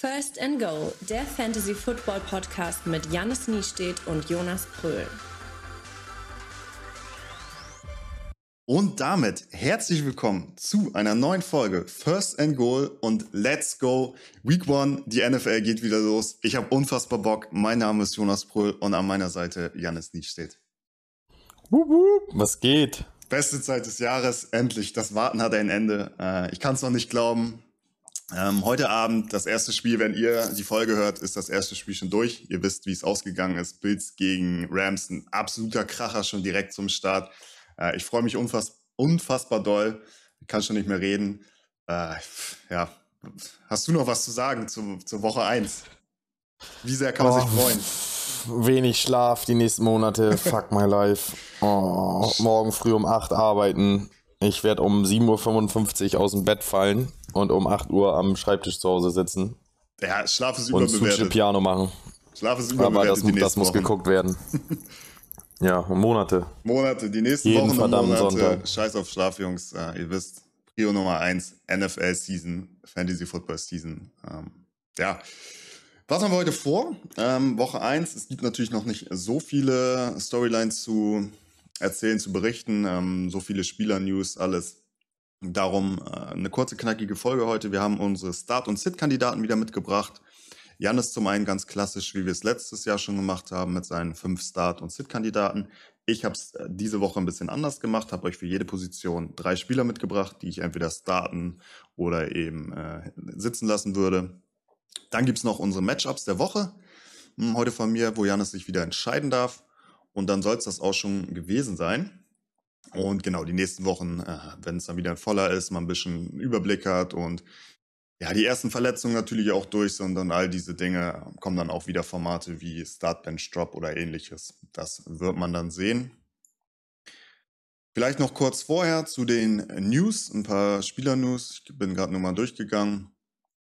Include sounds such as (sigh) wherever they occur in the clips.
First and Goal, der Fantasy Football Podcast mit Jannis Niestedt und Jonas Pröhl. Und damit herzlich willkommen zu einer neuen Folge First and Goal und Let's Go. Week One, die NFL geht wieder los. Ich habe unfassbar Bock. Mein Name ist Jonas Pröhl und an meiner Seite Jannis Niestedt. Was geht? Beste Zeit des Jahres, endlich. Das Warten hat ein Ende. Äh, ich kann es noch nicht glauben. Ähm, heute Abend das erste Spiel, wenn ihr die Folge hört, ist das erste Spiel schon durch. Ihr wisst, wie es ausgegangen ist. Bills gegen Rams, ein absoluter Kracher schon direkt zum Start. Äh, ich freue mich unfass unfassbar doll. Ich kann schon nicht mehr reden. Äh, ja, hast du noch was zu sagen zu, zur Woche 1? Wie sehr kann man oh, sich freuen? Wenig Schlaf die nächsten Monate. Fuck my life. Oh, morgen früh um 8 arbeiten. Ich werde um 7.55 Uhr aus dem Bett fallen und um 8 Uhr am Schreibtisch zu Hause sitzen. Ja, Schlaf ist überbewertet. Und Piano machen. Schlaf ist überbewertet. Aber das, das muss geguckt werden. (laughs) ja, Monate. Monate, die nächsten Jeden Wochen und Monate. Sonntag. Scheiß auf Schlaf, Jungs. Uh, ihr wisst, Prio Nummer 1, NFL-Season, Fantasy-Football-Season. Ähm, ja. Was haben wir heute vor? Ähm, Woche 1. Es gibt natürlich noch nicht so viele Storylines zu erzählen, zu berichten. Ähm, so viele Spieler-News, alles. Darum äh, eine kurze, knackige Folge heute. Wir haben unsere Start- und Sit-Kandidaten wieder mitgebracht. Jan ist zum einen ganz klassisch, wie wir es letztes Jahr schon gemacht haben, mit seinen fünf Start- und Sit-Kandidaten. Ich habe es äh, diese Woche ein bisschen anders gemacht, habe euch für jede Position drei Spieler mitgebracht, die ich entweder starten oder eben äh, sitzen lassen würde. Dann gibt es noch unsere Matchups der Woche. Hm, heute von mir, wo Janis sich wieder entscheiden darf. Und dann soll es das auch schon gewesen sein. Und genau, die nächsten Wochen, äh, wenn es dann wieder voller ist, man ein bisschen Überblick hat und ja, die ersten Verletzungen natürlich auch durch sind und all diese Dinge kommen dann auch wieder Formate wie Startbench Drop oder ähnliches. Das wird man dann sehen. Vielleicht noch kurz vorher zu den News, ein paar Spieler-News. Ich bin gerade nur mal durchgegangen.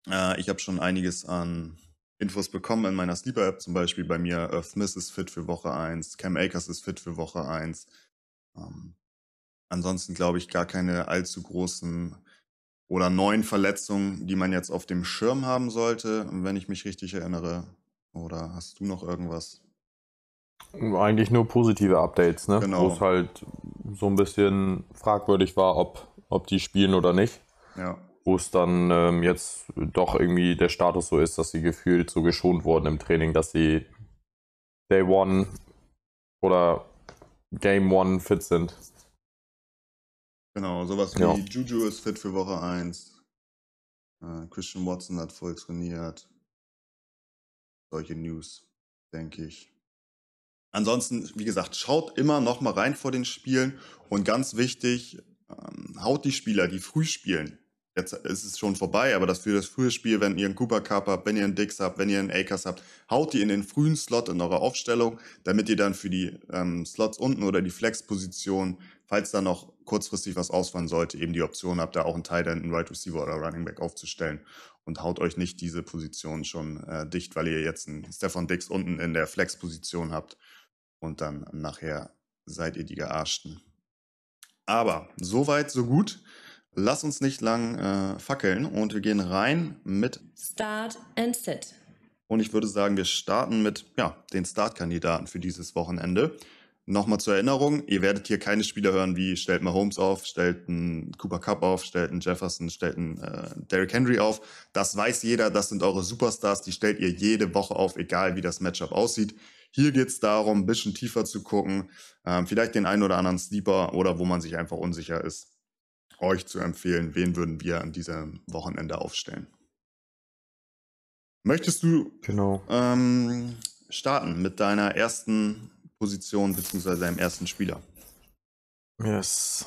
Äh, ich habe schon einiges an Infos bekommen in meiner Sleeper-App, zum Beispiel bei mir. Earth Smith ist fit für Woche 1, Cam Akers ist fit für Woche 1. Ähm, ansonsten glaube ich gar keine allzu großen oder neuen Verletzungen, die man jetzt auf dem Schirm haben sollte, wenn ich mich richtig erinnere. Oder hast du noch irgendwas? Eigentlich nur positive Updates, ne? Genau. Wo es halt so ein bisschen fragwürdig war, ob, ob die spielen oder nicht. Ja. Wo es dann ähm, jetzt doch irgendwie der Status so ist, dass sie gefühlt so geschont wurden im Training, dass sie Day One oder Game One fit sind. Genau, sowas wie ja. Juju ist fit für Woche 1. Äh, Christian Watson hat voll trainiert. Solche News, denke ich. Ansonsten, wie gesagt, schaut immer noch mal rein vor den Spielen und ganz wichtig, ähm, haut die Spieler, die früh spielen, Jetzt ist es schon vorbei, aber das für das frühe Spiel, wenn ihr einen Cooper Cup habt, wenn ihr einen Dix habt, wenn ihr einen Akers habt, haut die in den frühen Slot in eurer Aufstellung, damit ihr dann für die ähm, Slots unten oder die Flex-Position, falls da noch kurzfristig was ausfallen sollte, eben die Option habt, da auch einen Tight End, einen Right Receiver oder Running Back aufzustellen und haut euch nicht diese Position schon äh, dicht, weil ihr jetzt einen Stefan Dix unten in der Flex-Position habt und dann nachher seid ihr die Gearschten. Aber soweit, so gut. Lass uns nicht lang äh, fackeln und wir gehen rein mit Start and Sit. Und ich würde sagen, wir starten mit ja, den Startkandidaten für dieses Wochenende. Nochmal zur Erinnerung, ihr werdet hier keine Spieler hören wie stellt Mahomes auf, stellt einen Cooper Cup auf, stellt einen Jefferson, stellt einen äh, Derrick Henry auf. Das weiß jeder, das sind eure Superstars, die stellt ihr jede Woche auf, egal wie das Matchup aussieht. Hier geht es darum, ein bisschen tiefer zu gucken, ähm, vielleicht den einen oder anderen Sleeper oder wo man sich einfach unsicher ist euch zu empfehlen, wen würden wir an diesem Wochenende aufstellen. Möchtest du genau. ähm, starten mit deiner ersten Position bzw. deinem ersten Spieler? Yes.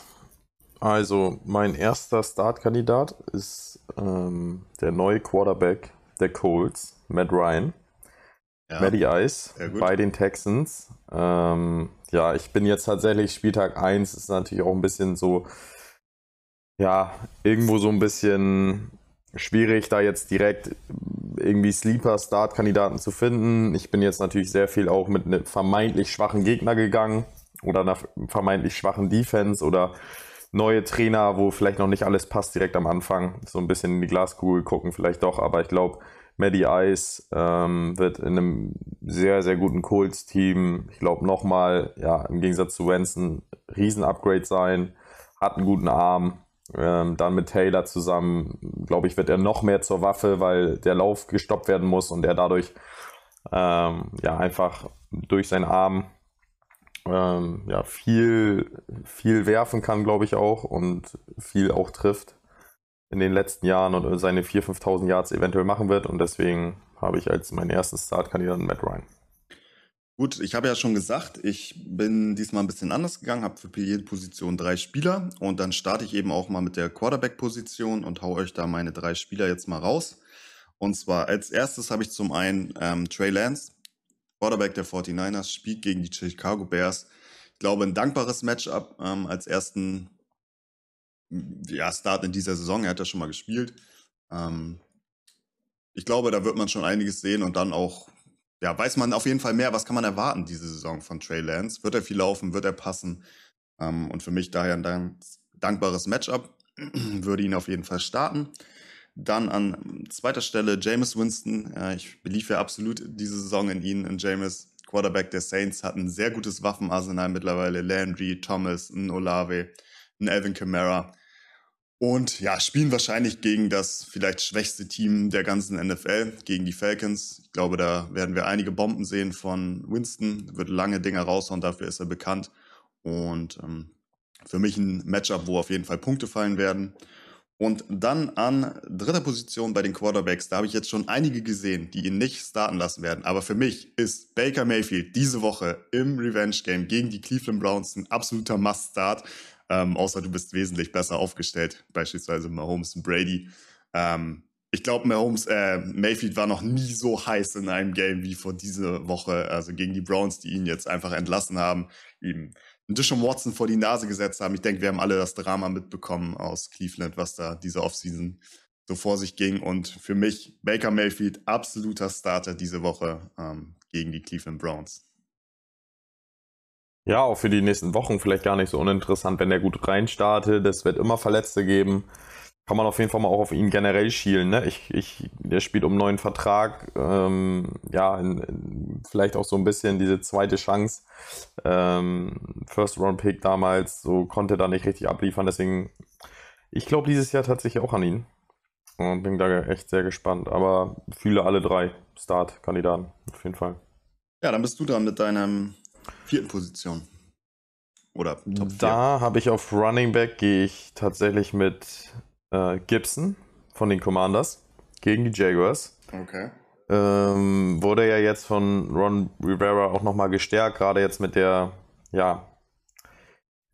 Also, mein erster Startkandidat ist ähm, der neue Quarterback der Colts, Matt Ryan. Ja, Matty Ice bei den Texans. Ähm, ja, ich bin jetzt tatsächlich Spieltag 1, ist natürlich auch ein bisschen so ja, irgendwo so ein bisschen schwierig, da jetzt direkt irgendwie Sleeper-Start-Kandidaten zu finden. Ich bin jetzt natürlich sehr viel auch mit einem vermeintlich schwachen Gegner gegangen oder einer vermeintlich schwachen Defense oder neue Trainer, wo vielleicht noch nicht alles passt direkt am Anfang. So ein bisschen in die Glaskugel gucken vielleicht doch, aber ich glaube, Maddie Ice ähm, wird in einem sehr, sehr guten Colts-Team, ich glaube nochmal, ja, im Gegensatz zu Wenson, Riesen-Upgrade sein, hat einen guten Arm. Ähm, dann mit Taylor zusammen, glaube ich, wird er noch mehr zur Waffe, weil der Lauf gestoppt werden muss und er dadurch ähm, ja einfach durch seinen Arm ähm, ja, viel, viel werfen kann, glaube ich auch, und viel auch trifft in den letzten Jahren und seine 4.000, 5.000 Yards eventuell machen wird. Und deswegen habe ich als meinen ersten Startkandidaten Matt Ryan. Gut, ich habe ja schon gesagt, ich bin diesmal ein bisschen anders gegangen, habe für jede Position drei Spieler und dann starte ich eben auch mal mit der Quarterback-Position und hau euch da meine drei Spieler jetzt mal raus. Und zwar als erstes habe ich zum einen ähm, Trey Lance, Quarterback der 49ers, spielt gegen die Chicago Bears. Ich glaube, ein dankbares Matchup ähm, als ersten ja, Start in dieser Saison. Er hat ja schon mal gespielt. Ähm, ich glaube, da wird man schon einiges sehen und dann auch, ja, weiß man auf jeden Fall mehr, was kann man erwarten diese Saison von Trey Lance. Wird er viel laufen, wird er passen? Ähm, und für mich daher ein dankbares Matchup. (clears throat) Würde ihn auf jeden Fall starten. Dann an zweiter Stelle Jameis Winston. Äh, ich beliefe absolut diese Saison in ihn. Und Jameis, Quarterback der Saints, hat ein sehr gutes Waffenarsenal mittlerweile. Landry, Thomas, ein Olave, ein Alvin Kamara. Und ja, spielen wahrscheinlich gegen das vielleicht schwächste Team der ganzen NFL, gegen die Falcons. Ich glaube, da werden wir einige Bomben sehen von Winston. Wird lange Dinge raushauen, dafür ist er bekannt. Und ähm, für mich ein Matchup, wo auf jeden Fall Punkte fallen werden. Und dann an dritter Position bei den Quarterbacks, da habe ich jetzt schon einige gesehen, die ihn nicht starten lassen werden. Aber für mich ist Baker Mayfield diese Woche im Revenge Game gegen die Cleveland Browns ein absoluter Must-Start. Ähm, außer du bist wesentlich besser aufgestellt, beispielsweise Mahomes und Brady. Ähm, ich glaube, Mahomes, äh, Mayfield war noch nie so heiß in einem Game wie vor dieser Woche, also gegen die Browns, die ihn jetzt einfach entlassen haben. Ihm Dishon Watson vor die Nase gesetzt haben. Ich denke, wir haben alle das Drama mitbekommen aus Cleveland, was da diese Offseason so vor sich ging. Und für mich Baker Mayfield absoluter Starter diese Woche ähm, gegen die Cleveland Browns. Ja, auch für die nächsten Wochen vielleicht gar nicht so uninteressant, wenn der gut reinstartet. Es wird immer Verletzte geben kann man auf jeden Fall mal auch auf ihn generell schielen. Ne? Ich, ich, der spielt um einen neuen Vertrag. Ähm, ja, in, in, vielleicht auch so ein bisschen diese zweite Chance. Ähm, First Round Pick damals, so konnte da nicht richtig abliefern. Deswegen, ich glaube dieses Jahr tatsächlich auch an ihn. Und bin da echt sehr gespannt. Aber fühle alle drei Start-Kandidaten, auf jeden Fall. Ja, dann bist du dran mit deiner vierten Position. Oder Top 4. Da habe ich auf Running Back, gehe ich tatsächlich mit äh, Gibson von den Commanders gegen die Jaguars. Okay. Ähm, wurde ja jetzt von Ron Rivera auch nochmal gestärkt, gerade jetzt mit der, ja,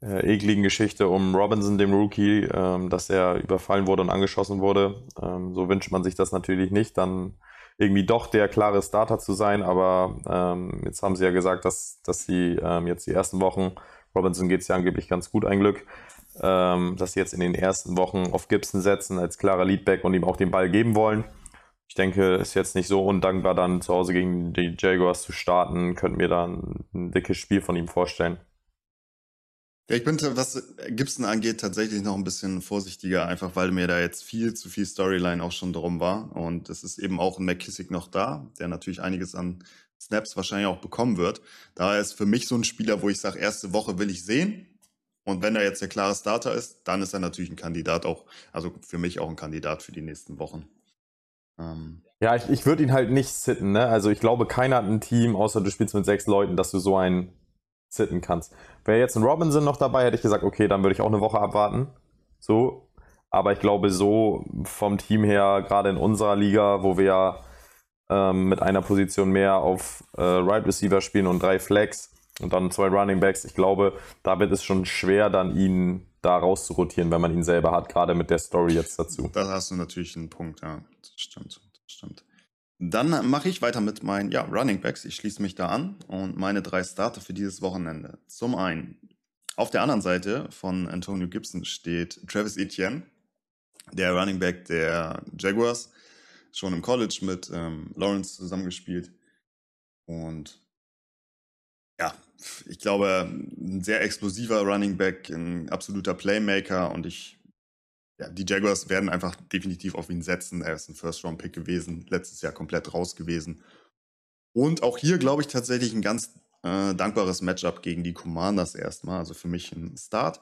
äh, ekligen Geschichte um Robinson, dem Rookie, ähm, dass er überfallen wurde und angeschossen wurde. Ähm, so wünscht man sich das natürlich nicht, dann irgendwie doch der klare Starter zu sein, aber ähm, jetzt haben sie ja gesagt, dass, dass sie ähm, jetzt die ersten Wochen, Robinson geht es ja angeblich ganz gut, ein Glück, ähm, dass sie jetzt in den ersten Wochen auf Gibson setzen als klarer Leadback und ihm auch den Ball geben wollen. Ich denke, ist jetzt nicht so undankbar, dann zu Hause gegen die Jaguars zu starten. Könnten mir da ein, ein dickes Spiel von ihm vorstellen. Ja, ich bin, was Gibson angeht, tatsächlich noch ein bisschen vorsichtiger, einfach weil mir da jetzt viel zu viel Storyline auch schon drum war. Und es ist eben auch ein McKissick noch da, der natürlich einiges an Snaps wahrscheinlich auch bekommen wird. Daher ist für mich so ein Spieler, wo ich sage, erste Woche will ich sehen. Und wenn er jetzt der klare Starter ist, dann ist er natürlich ein Kandidat auch, also für mich auch ein Kandidat für die nächsten Wochen. Ähm. Ja, ich, ich würde ihn halt nicht sitten, ne? Also ich glaube, keiner hat ein Team, außer du spielst mit sechs Leuten, dass du so einen sitten kannst. Wäre jetzt ein Robinson noch dabei, hätte ich gesagt, okay, dann würde ich auch eine Woche abwarten. So. Aber ich glaube, so vom Team her, gerade in unserer Liga, wo wir ähm, mit einer Position mehr auf äh, Right Receiver spielen und drei Flex, und dann zwei Running Backs. Ich glaube, da wird es schon schwer, dann ihn da rauszurotieren, wenn man ihn selber hat, gerade mit der Story jetzt dazu. Da hast du natürlich einen Punkt, ja. Das stimmt, das stimmt. Dann mache ich weiter mit meinen ja, Running Backs. Ich schließe mich da an und meine drei Starter für dieses Wochenende. Zum einen, auf der anderen Seite von Antonio Gibson steht Travis Etienne, der Running Back der Jaguars, schon im College mit ähm, Lawrence zusammengespielt. Und ja, ich glaube, ein sehr explosiver Running Back, ein absoluter Playmaker und ich ja, die Jaguars werden einfach definitiv auf ihn setzen. Er ist ein First-Round-Pick gewesen, letztes Jahr komplett raus gewesen. Und auch hier glaube ich tatsächlich ein ganz äh, dankbares Matchup gegen die Commanders erstmal. Also für mich ein Start.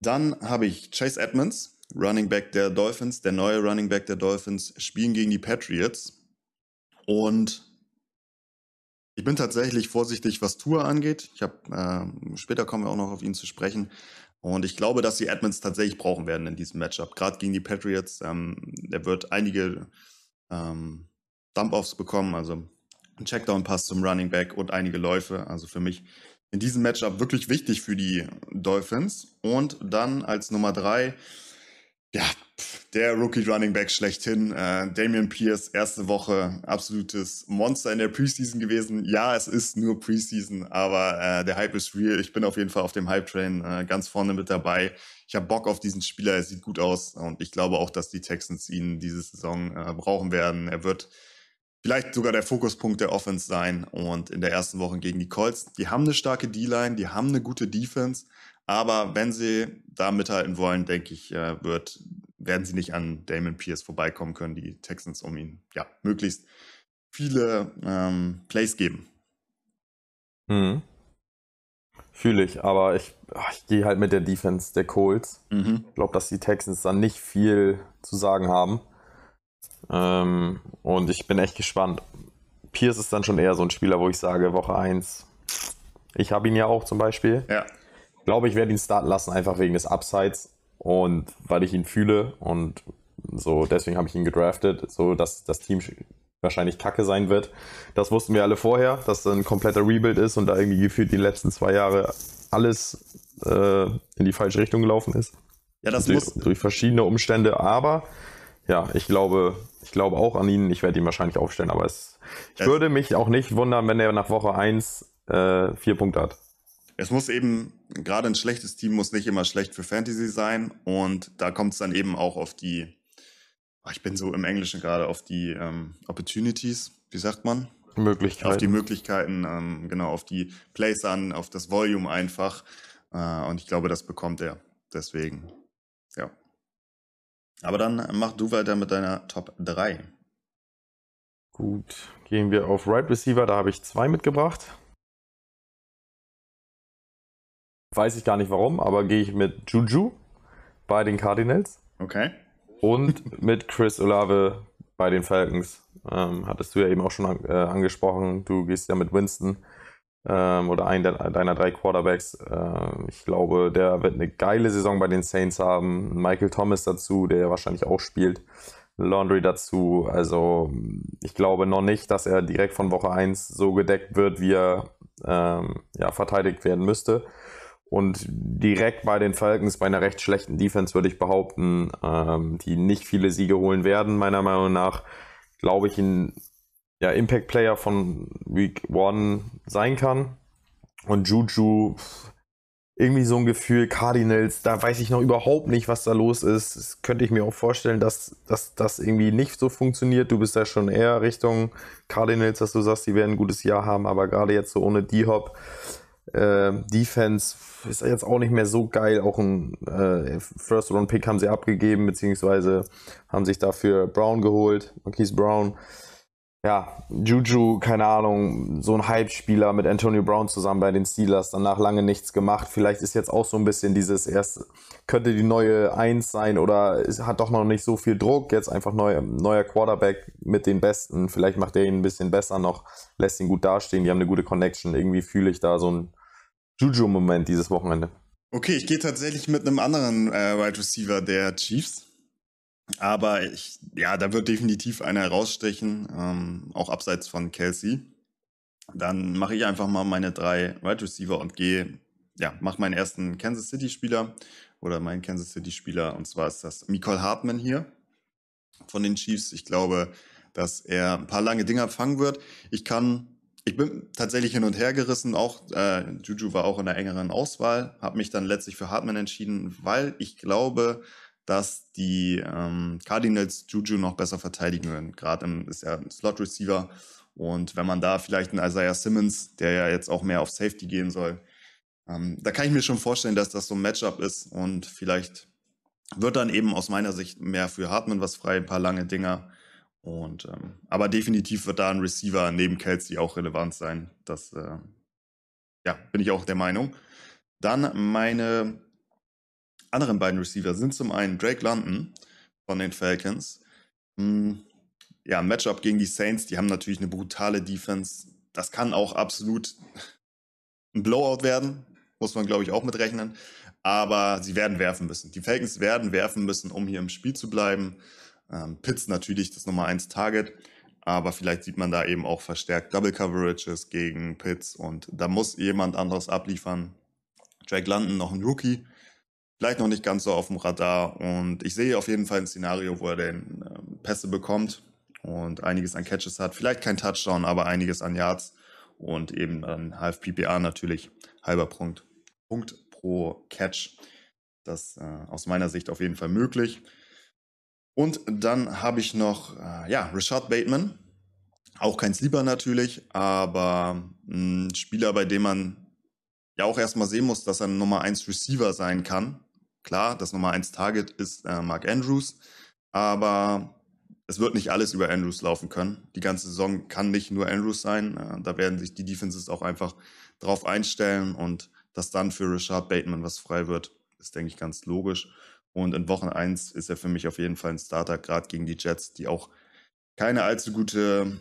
Dann habe ich Chase Edmonds, Running Back der Dolphins, der neue Running Back der Dolphins, spielen gegen die Patriots. Und ich bin tatsächlich vorsichtig, was Tour angeht. Ich habe äh, später kommen wir auch noch auf ihn zu sprechen. Und ich glaube, dass sie Edmonds tatsächlich brauchen werden in diesem Matchup. Gerade gegen die Patriots. Ähm, der wird einige ähm, Dump-Offs bekommen, also ein Checkdown-Pass zum Running Back und einige Läufe. Also für mich in diesem Matchup wirklich wichtig für die Dolphins. Und dann als Nummer drei, ja, der Rookie Running Back schlechthin, äh, Damian Pierce, erste Woche, absolutes Monster in der Preseason gewesen. Ja, es ist nur Preseason, aber äh, der Hype ist real. Ich bin auf jeden Fall auf dem Hype-Train äh, ganz vorne mit dabei. Ich habe Bock auf diesen Spieler, er sieht gut aus und ich glaube auch, dass die Texans ihn diese Saison äh, brauchen werden. Er wird vielleicht sogar der Fokuspunkt der Offense sein. Und in der ersten Woche gegen die Colts, die haben eine starke D-Line, die haben eine gute Defense. Aber wenn sie da mithalten wollen, denke ich, äh, wird, werden sie nicht an Damon Pierce vorbeikommen können, die Texans, um ihn ja möglichst viele ähm, Plays geben. Hm. Fühle ich, aber ich, ich gehe halt mit der Defense der Colts. Mhm. Ich glaube, dass die Texans dann nicht viel zu sagen haben. Ähm, und ich bin echt gespannt. Pierce ist dann schon eher so ein Spieler, wo ich sage, Woche 1. Ich habe ihn ja auch zum Beispiel. Ja. Ich glaube, ich werde ihn starten lassen, einfach wegen des Upsides und weil ich ihn fühle und so, deswegen habe ich ihn gedraftet, so dass das Team wahrscheinlich kacke sein wird. Das wussten wir alle vorher, dass das ein kompletter Rebuild ist und da irgendwie gefühlt die letzten zwei Jahre alles äh, in die falsche Richtung gelaufen ist. Ja, das durch, muss. Durch verschiedene Umstände, aber ja, ich glaube, ich glaube auch an ihn. Ich werde ihn wahrscheinlich aufstellen, aber es, ich es würde mich auch nicht wundern, wenn er nach Woche 1 äh, vier Punkte hat. Es muss eben, gerade ein schlechtes Team muss nicht immer schlecht für Fantasy sein. Und da kommt es dann eben auch auf die, ah, ich bin so im Englischen gerade, auf die ähm, Opportunities, wie sagt man? Möglichkeiten. Auf die Möglichkeiten, ähm, genau, auf die Plays an, auf das Volume einfach. Äh, und ich glaube, das bekommt er. Deswegen, ja. Aber dann mach du weiter mit deiner Top 3. Gut, gehen wir auf Right Receiver. Da habe ich zwei mitgebracht. Weiß ich gar nicht warum, aber gehe ich mit Juju bei den Cardinals. Okay. Und mit Chris Olave bei den Falcons. Ähm, hattest du ja eben auch schon an, äh, angesprochen. Du gehst ja mit Winston ähm, oder einen der, deiner drei Quarterbacks. Äh, ich glaube, der wird eine geile Saison bei den Saints haben. Michael Thomas dazu, der wahrscheinlich auch spielt. Laundry dazu. Also ich glaube noch nicht, dass er direkt von Woche 1 so gedeckt wird, wie er ähm, ja, verteidigt werden müsste. Und direkt bei den Falcons, bei einer recht schlechten Defense, würde ich behaupten, ähm, die nicht viele Siege holen werden, meiner Meinung nach, glaube ich, in ja, Impact-Player von Week 1 sein kann. Und Juju, irgendwie so ein Gefühl, Cardinals, da weiß ich noch überhaupt nicht, was da los ist. Das könnte ich mir auch vorstellen, dass, dass das irgendwie nicht so funktioniert. Du bist ja schon eher Richtung Cardinals, dass du sagst, die werden ein gutes Jahr haben, aber gerade jetzt so ohne D-Hop. Äh, Defense ist jetzt auch nicht mehr so geil. Auch ein äh, First-Round-Pick haben sie abgegeben, beziehungsweise haben sich dafür Brown geholt, Marquise Brown ja, Juju, keine Ahnung, so ein Hype-Spieler mit Antonio Brown zusammen bei den Steelers, danach lange nichts gemacht. Vielleicht ist jetzt auch so ein bisschen dieses erste, könnte die neue Eins sein oder hat doch noch nicht so viel Druck. Jetzt einfach neu, neuer Quarterback mit den Besten. Vielleicht macht er ihn ein bisschen besser noch, lässt ihn gut dastehen. Die haben eine gute Connection. Irgendwie fühle ich da so ein Juju-Moment dieses Wochenende. Okay, ich gehe tatsächlich mit einem anderen äh, Wide Receiver der Chiefs. Aber ich, ja, da wird definitiv einer herausstechen, ähm, auch abseits von Kelsey. Dann mache ich einfach mal meine drei Wide Receiver und gehe, ja, mache meinen ersten Kansas City Spieler oder meinen Kansas City Spieler und zwar ist das Nicole Hartman hier von den Chiefs. Ich glaube, dass er ein paar lange Dinger fangen wird. Ich kann, ich bin tatsächlich hin und her gerissen. Auch äh, Juju war auch in der engeren Auswahl, habe mich dann letztlich für Hartman entschieden, weil ich glaube, dass die ähm, Cardinals Juju noch besser verteidigen werden. Gerade ist er ein Slot-Receiver. Und wenn man da vielleicht einen Isaiah Simmons, der ja jetzt auch mehr auf Safety gehen soll, ähm, da kann ich mir schon vorstellen, dass das so ein Matchup ist und vielleicht wird dann eben aus meiner Sicht mehr für Hartmann was frei, ein paar lange Dinger. Und ähm, aber definitiv wird da ein Receiver neben Kelsey auch relevant sein. Das äh, ja, bin ich auch der Meinung. Dann meine anderen beiden Receiver sind zum einen Drake London von den Falcons. Hm, ja, Matchup gegen die Saints, die haben natürlich eine brutale Defense. Das kann auch absolut ein Blowout werden, muss man glaube ich auch mitrechnen. Aber sie werden werfen müssen. Die Falcons werden werfen müssen, um hier im Spiel zu bleiben. Ähm, Pitts natürlich das Nummer 1 Target, aber vielleicht sieht man da eben auch verstärkt Double Coverages gegen Pitts und da muss jemand anderes abliefern. Drake London noch ein Rookie, vielleicht noch nicht ganz so auf dem Radar und ich sehe auf jeden Fall ein Szenario, wo er den äh, Pässe bekommt und einiges an Catches hat. Vielleicht kein Touchdown, aber einiges an Yards und eben dann half PPA natürlich, halber Punkt, Punkt pro Catch. Das äh, aus meiner Sicht auf jeden Fall möglich. Und dann habe ich noch, äh, ja, Richard Bateman. Auch kein Sleeper natürlich, aber ein Spieler, bei dem man ja auch erstmal sehen muss, dass er ein Nummer 1 Receiver sein kann. Klar, das Nummer 1 Target ist äh, Mark Andrews, aber es wird nicht alles über Andrews laufen können. Die ganze Saison kann nicht nur Andrews sein. Äh, da werden sich die Defenses auch einfach drauf einstellen und dass dann für Richard Bateman was frei wird, ist, denke ich, ganz logisch. Und in Woche 1 ist er für mich auf jeden Fall ein Starter, gerade gegen die Jets, die auch keine allzu gute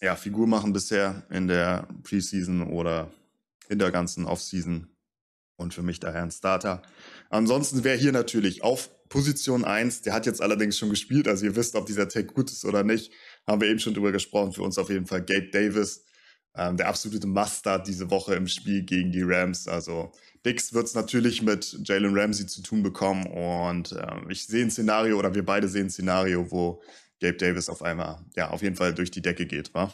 ja, Figur machen bisher in der Preseason oder in der ganzen Offseason. Und für mich daher ein Starter. Ansonsten wäre hier natürlich auf Position 1, der hat jetzt allerdings schon gespielt, also ihr wisst, ob dieser Tag gut ist oder nicht, haben wir eben schon drüber gesprochen. Für uns auf jeden Fall Gabe Davis, ähm, der absolute Mustard diese Woche im Spiel gegen die Rams. Also Dix wird es natürlich mit Jalen Ramsey zu tun bekommen und äh, ich sehe ein Szenario oder wir beide sehen ein Szenario, wo Gabe Davis auf einmal, ja, auf jeden Fall durch die Decke geht, wa?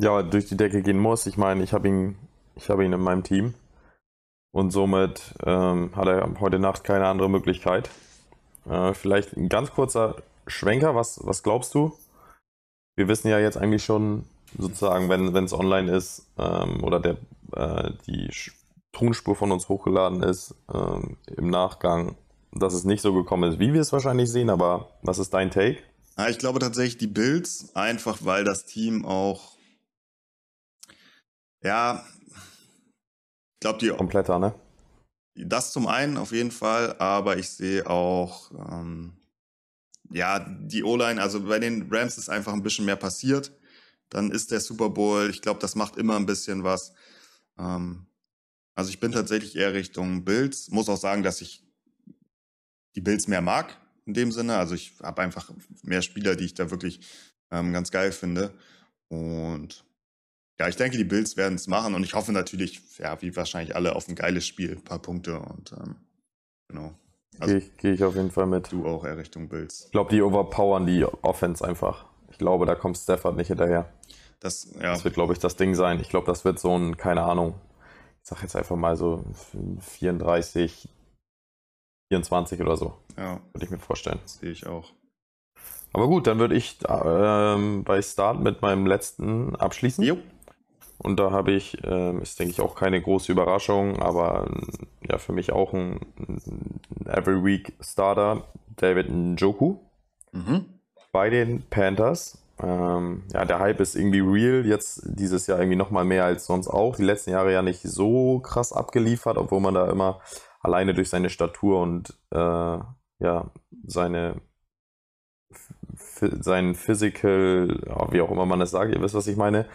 Ja, durch die Decke gehen muss. Ich meine, ich habe ihn, ich ihn in meinem Team und somit ähm, hat er heute Nacht keine andere Möglichkeit. Äh, vielleicht ein ganz kurzer Schwenker, was, was glaubst du? Wir wissen ja jetzt eigentlich schon sozusagen, wenn es online ist ähm, oder der, äh, die Tonspur von uns hochgeladen ist, ähm, im Nachgang, dass es nicht so gekommen ist, wie wir es wahrscheinlich sehen, aber was ist dein Take? Ja, ich glaube tatsächlich die Bills, einfach weil das Team auch, ja, ich glaube die... Kompletter, ne? Das zum einen auf jeden Fall, aber ich sehe auch, ähm, ja, die O-Line, also bei den Rams ist einfach ein bisschen mehr passiert. Dann ist der Super Bowl, ich glaube, das macht immer ein bisschen was. Ähm, also ich bin tatsächlich eher Richtung Bills. Muss auch sagen, dass ich die Bills mehr mag in dem Sinne. Also ich habe einfach mehr Spieler, die ich da wirklich ähm, ganz geil finde. Und ja, ich denke, die Bills werden es machen und ich hoffe natürlich, ja, wie wahrscheinlich alle, auf ein geiles Spiel, ein paar Punkte und ähm, genau. Also, Gehe ich, geh ich auf jeden Fall mit. Du auch eher Richtung Bills. Ich glaube, die overpowern die Offense einfach. Ich glaube, da kommt Stafford nicht hinterher. Das, ja. das wird, glaube ich, das Ding sein. Ich glaube, das wird so ein, keine Ahnung, ich sag jetzt einfach mal so 34, 24 oder so. Ja. Würde ich mir vorstellen. Das sehe ich auch. Aber gut, dann würde ich ähm, bei Start mit meinem letzten abschließen. Jo. Und da habe ich, ähm, ist denke ich auch keine große Überraschung, aber ja, für mich auch ein, ein Every Week Starter, David Njoku. Mhm. Bei den Panthers. Ähm, ja, der Hype ist irgendwie real. Jetzt dieses Jahr irgendwie nochmal mehr als sonst auch. Die letzten Jahre ja nicht so krass abgeliefert, obwohl man da immer alleine durch seine Statur und äh, ja, seine sein Physical, wie auch immer man es sagt, ihr wisst, was ich meine.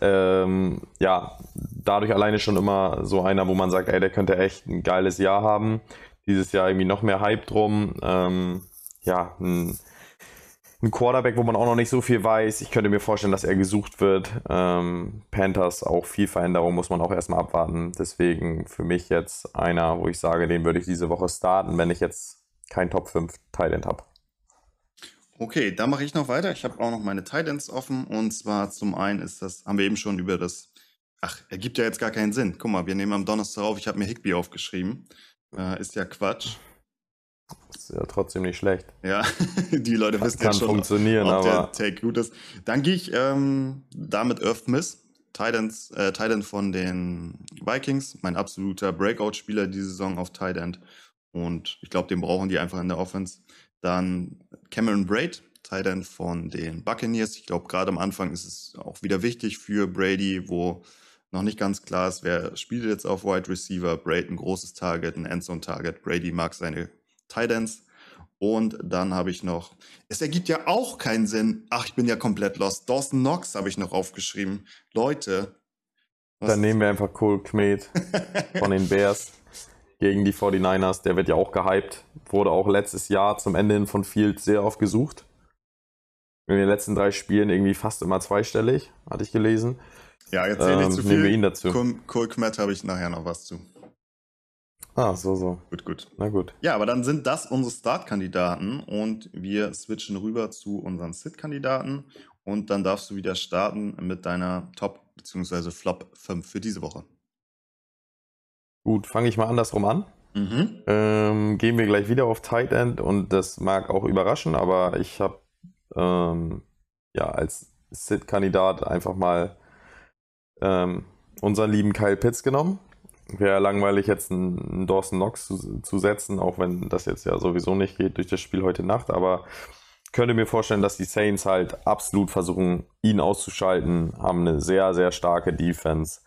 Ähm, ja, dadurch alleine schon immer so einer, wo man sagt, ey, der könnte echt ein geiles Jahr haben. Dieses Jahr irgendwie noch mehr Hype drum. Ähm, ja, ein ein Quarterback, wo man auch noch nicht so viel weiß. Ich könnte mir vorstellen, dass er gesucht wird. Ähm, Panthers auch viel Veränderung, muss man auch erstmal abwarten. Deswegen für mich jetzt einer, wo ich sage, den würde ich diese Woche starten, wenn ich jetzt kein Top 5 Tight habe. Okay, da mache ich noch weiter. Ich habe auch noch meine Titans offen. Und zwar zum einen ist das, haben wir eben schon über das, ach, ergibt ja jetzt gar keinen Sinn. Guck mal, wir nehmen am Donnerstag auf, ich habe mir Higby aufgeschrieben. Äh, ist ja Quatsch. Ist ja trotzdem nicht schlecht. Ja, (laughs) die Leute das wissen ja schon, funktionieren, ob aber der Take gut ist. Dann gehe ich ähm, damit Earth Miss, Titans, äh, Titan von den Vikings, mein absoluter Breakout-Spieler diese Saison auf Titan. Und ich glaube, den brauchen die einfach in der Offense. Dann Cameron Braid, Tight End von den Buccaneers. Ich glaube, gerade am Anfang ist es auch wieder wichtig für Brady, wo noch nicht ganz klar ist, wer spielt jetzt auf Wide Receiver. Braid ein großes Target, ein Endzone-Target. Brady mag seine Ends. Und dann habe ich noch, es ergibt ja auch keinen Sinn. Ach, ich bin ja komplett lost. Dawson Knox habe ich noch aufgeschrieben. Leute. Dann nehmen wir einfach Cole Kmet (laughs) von den Bears gegen die 49ers. Der wird ja auch gehypt. Wurde auch letztes Jahr zum Ende hin von Field sehr oft gesucht. In den letzten drei Spielen irgendwie fast immer zweistellig, hatte ich gelesen. Ja, jetzt ähm, zu viel. Nehmen wir ihn dazu. Cole Kmet habe ich nachher noch was zu. Ah, so, so. Gut, gut. Na gut. Ja, aber dann sind das unsere Startkandidaten und wir switchen rüber zu unseren Sit-Kandidaten und dann darfst du wieder starten mit deiner Top- bzw. Flop 5 für diese Woche. Gut, fange ich mal andersrum an. Mhm. Ähm, gehen wir gleich wieder auf Tight End und das mag auch überraschen, aber ich habe ähm, ja als Sit-Kandidat einfach mal ähm, unseren lieben Kyle Pitts genommen wäre langweilig, jetzt einen Dawson Knox zu, zu, setzen, auch wenn das jetzt ja sowieso nicht geht durch das Spiel heute Nacht. Aber könnte mir vorstellen, dass die Saints halt absolut versuchen, ihn auszuschalten, haben eine sehr, sehr starke Defense.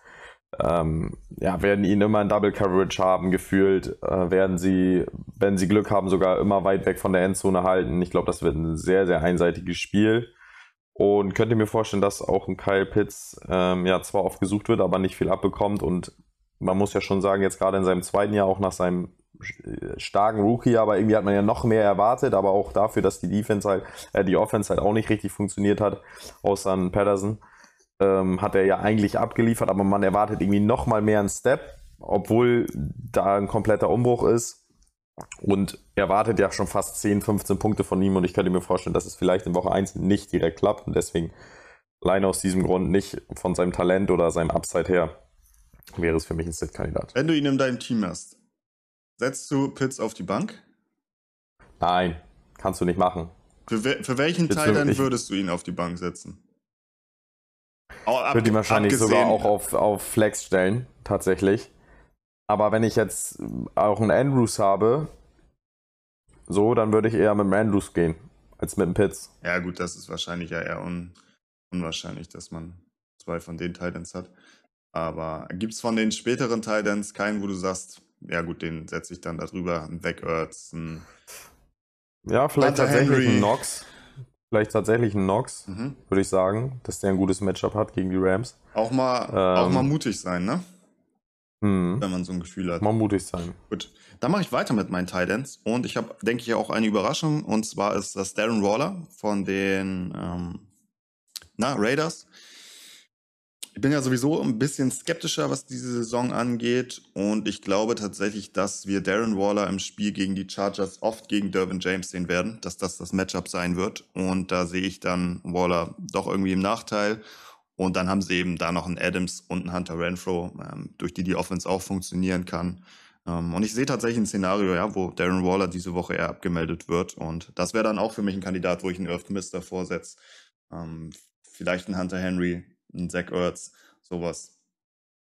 Ähm, ja, werden ihn immer in Double Coverage haben, gefühlt. Äh, werden sie, wenn sie Glück haben, sogar immer weit weg von der Endzone halten. Ich glaube, das wird ein sehr, sehr einseitiges Spiel. Und könnte mir vorstellen, dass auch ein Kyle Pitts ähm, ja zwar oft gesucht wird, aber nicht viel abbekommt und man muss ja schon sagen, jetzt gerade in seinem zweiten Jahr, auch nach seinem starken Rookie, aber irgendwie hat man ja noch mehr erwartet, aber auch dafür, dass die Defense halt, äh, die Offense halt auch nicht richtig funktioniert hat, außer an Patterson, ähm, hat er ja eigentlich abgeliefert, aber man erwartet irgendwie noch mal mehr einen Step, obwohl da ein kompletter Umbruch ist. Und erwartet ja schon fast 10, 15 Punkte von ihm und ich könnte mir vorstellen, dass es vielleicht in Woche 1 nicht direkt klappt und deswegen allein aus diesem Grund nicht von seinem Talent oder seinem Upside her wäre es für mich ein Sit-Kandidat. Wenn du ihn in deinem Team hast, setzt du Pitts auf die Bank? Nein, kannst du nicht machen. Für, we für welchen Pitts Teil dann würdest du ihn auf die Bank setzen? Oh, ab, würde ihn wahrscheinlich abgesehen. sogar auch auf, auf Flex stellen, tatsächlich. Aber wenn ich jetzt auch einen Andrews habe, so, dann würde ich eher mit dem Andrews gehen, als mit dem Pitts. Ja, gut, das ist wahrscheinlich ja eher un unwahrscheinlich, dass man zwei von den Titans hat. Aber gibt es von den späteren Titans keinen, wo du sagst, ja gut, den setze ich dann darüber, ein Backwards, ein Ja, vielleicht Hunter tatsächlich Henry. ein Nox. Vielleicht tatsächlich ein Nox, mhm. würde ich sagen, dass der ein gutes Matchup hat gegen die Rams. Auch mal, ähm, auch mal mutig sein, ne? Mhm. Wenn man so ein Gefühl hat. Mal mutig sein. Gut, dann mache ich weiter mit meinen Titans und ich habe, denke ich, auch eine Überraschung und zwar ist das Darren Waller von den ähm, na, Raiders. Ich bin ja sowieso ein bisschen skeptischer, was diese Saison angeht. Und ich glaube tatsächlich, dass wir Darren Waller im Spiel gegen die Chargers oft gegen Dervin James sehen werden, dass das das Matchup sein wird. Und da sehe ich dann Waller doch irgendwie im Nachteil. Und dann haben sie eben da noch einen Adams und einen Hunter Renfro, ähm, durch die die Offense auch funktionieren kann. Ähm, und ich sehe tatsächlich ein Szenario, ja, wo Darren Waller diese Woche eher abgemeldet wird. Und das wäre dann auch für mich ein Kandidat, wo ich einen Earth Mister vorsetze. Ähm, vielleicht ein Hunter Henry, ein Zach Ertz, sowas.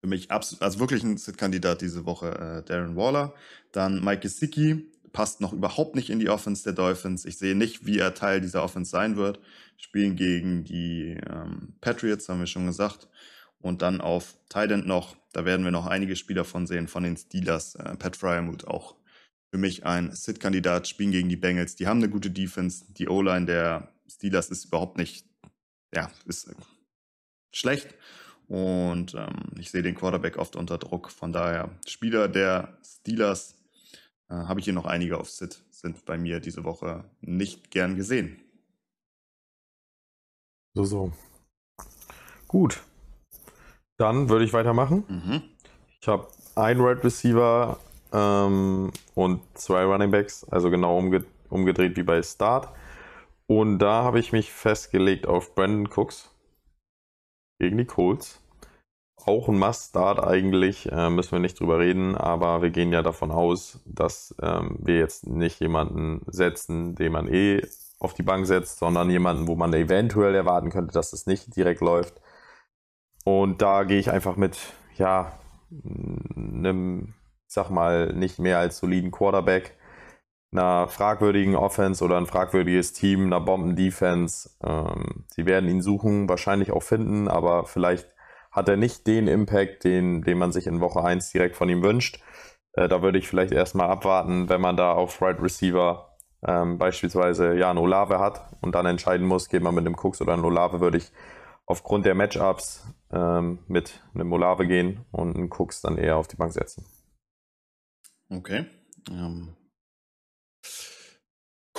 Für mich absolut, also wirklich ein Sit-Kandidat diese Woche, äh, Darren Waller. Dann Mike Gesicki, passt noch überhaupt nicht in die Offense der Dolphins. Ich sehe nicht, wie er Teil dieser Offense sein wird. Spielen gegen die ähm, Patriots, haben wir schon gesagt. Und dann auf Tight noch, da werden wir noch einige Spieler von sehen, von den Steelers. Äh, Pat Fryermuth auch für mich ein Sit-Kandidat, spielen gegen die Bengals. Die haben eine gute Defense. Die O-Line der Steelers ist überhaupt nicht, ja, ist schlecht. Und ähm, ich sehe den Quarterback oft unter Druck. Von daher, Spieler der Steelers äh, habe ich hier noch einige auf Sit, sind bei mir diese Woche nicht gern gesehen. So, so. Gut. Dann würde ich weitermachen. Mhm. Ich habe einen Red Receiver ähm, und zwei Running Backs, also genau umge umgedreht wie bei Start. Und da habe ich mich festgelegt auf Brandon Cooks gegen die Colts. Auch ein Must-Start eigentlich, äh, müssen wir nicht drüber reden, aber wir gehen ja davon aus, dass ähm, wir jetzt nicht jemanden setzen, den man eh auf die Bank setzt, sondern jemanden, wo man eventuell erwarten könnte, dass es nicht direkt läuft. Und da gehe ich einfach mit, ja, einem sag mal, nicht mehr als soliden Quarterback, einer fragwürdigen Offense oder ein fragwürdiges Team, einer Bomben-Defense. Ähm, sie werden ihn suchen, wahrscheinlich auch finden, aber vielleicht hat er nicht den Impact, den, den man sich in Woche 1 direkt von ihm wünscht. Äh, da würde ich vielleicht erstmal abwarten, wenn man da auf Right Receiver ähm, beispielsweise ja einen Olave hat und dann entscheiden muss, geht man mit einem Cooks oder einem Olave, würde ich aufgrund der Matchups ähm, mit einem Olave gehen und einen Cooks dann eher auf die Bank setzen. Okay. Ähm.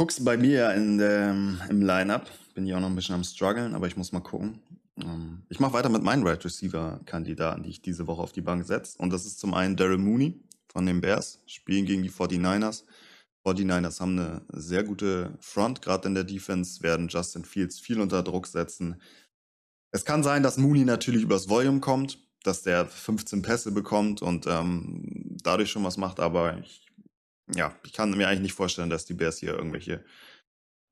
Cooks bei mir in der, im Lineup. Bin ich auch noch ein bisschen am struggeln, aber ich muss mal gucken. Ähm, ich mache weiter mit meinen Right Receiver Kandidaten, die ich diese Woche auf die Bank setze. Und das ist zum einen Daryl Mooney von den Bears, spielen gegen die 49ers. 49ers haben eine sehr gute Front, gerade in der Defense, werden Justin Fields viel unter Druck setzen. Es kann sein, dass Mooney natürlich übers Volume kommt, dass der 15 Pässe bekommt und ähm, dadurch schon was macht, aber ich, ja, ich kann mir eigentlich nicht vorstellen, dass die Bears hier irgendwelche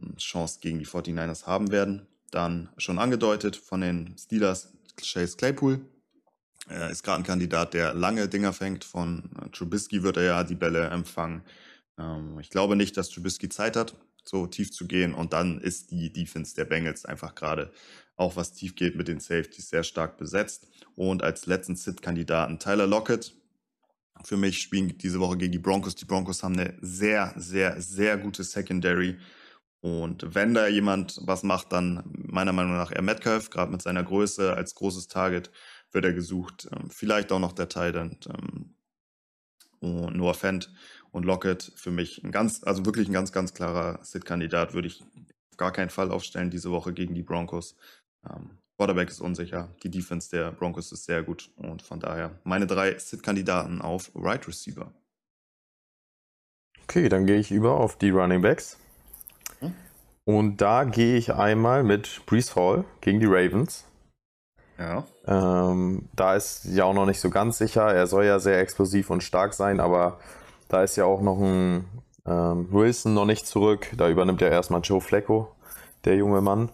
hm, Chance gegen die 49ers haben werden. Dann schon angedeutet von den Steelers Chase Claypool. Er ist gerade ein Kandidat, der lange Dinger fängt. Von äh, Trubisky wird er ja die Bälle empfangen. Ähm, ich glaube nicht, dass Trubisky Zeit hat, so tief zu gehen. Und dann ist die Defense der Bengals einfach gerade, auch was tief geht mit den Safeties, sehr stark besetzt. Und als letzten Sit-Kandidaten Tyler Lockett. Für mich spielen diese Woche gegen die Broncos. Die Broncos haben eine sehr, sehr, sehr gute Secondary. Und wenn da jemand was macht, dann meiner Meinung nach eher Metcalf, gerade mit seiner Größe als großes Target wird er gesucht. Ähm, vielleicht auch noch der Titan ähm, und Noah Fent und Lockett für mich ein ganz, also wirklich ein ganz, ganz klarer Sit-Kandidat, würde ich auf gar keinen Fall aufstellen diese Woche gegen die Broncos. Quarterback ist unsicher, die Defense der Broncos ist sehr gut und von daher meine drei Sit-Kandidaten auf Right Receiver. Okay, dann gehe ich über auf die Running Backs. Hm? Und da gehe ich einmal mit Brees Hall gegen die Ravens. Ja. Ähm, da ist ja auch noch nicht so ganz sicher. Er soll ja sehr explosiv und stark sein, aber da ist ja auch noch ein ähm, Wilson noch nicht zurück. Da übernimmt ja erstmal Joe Flecko, der junge Mann.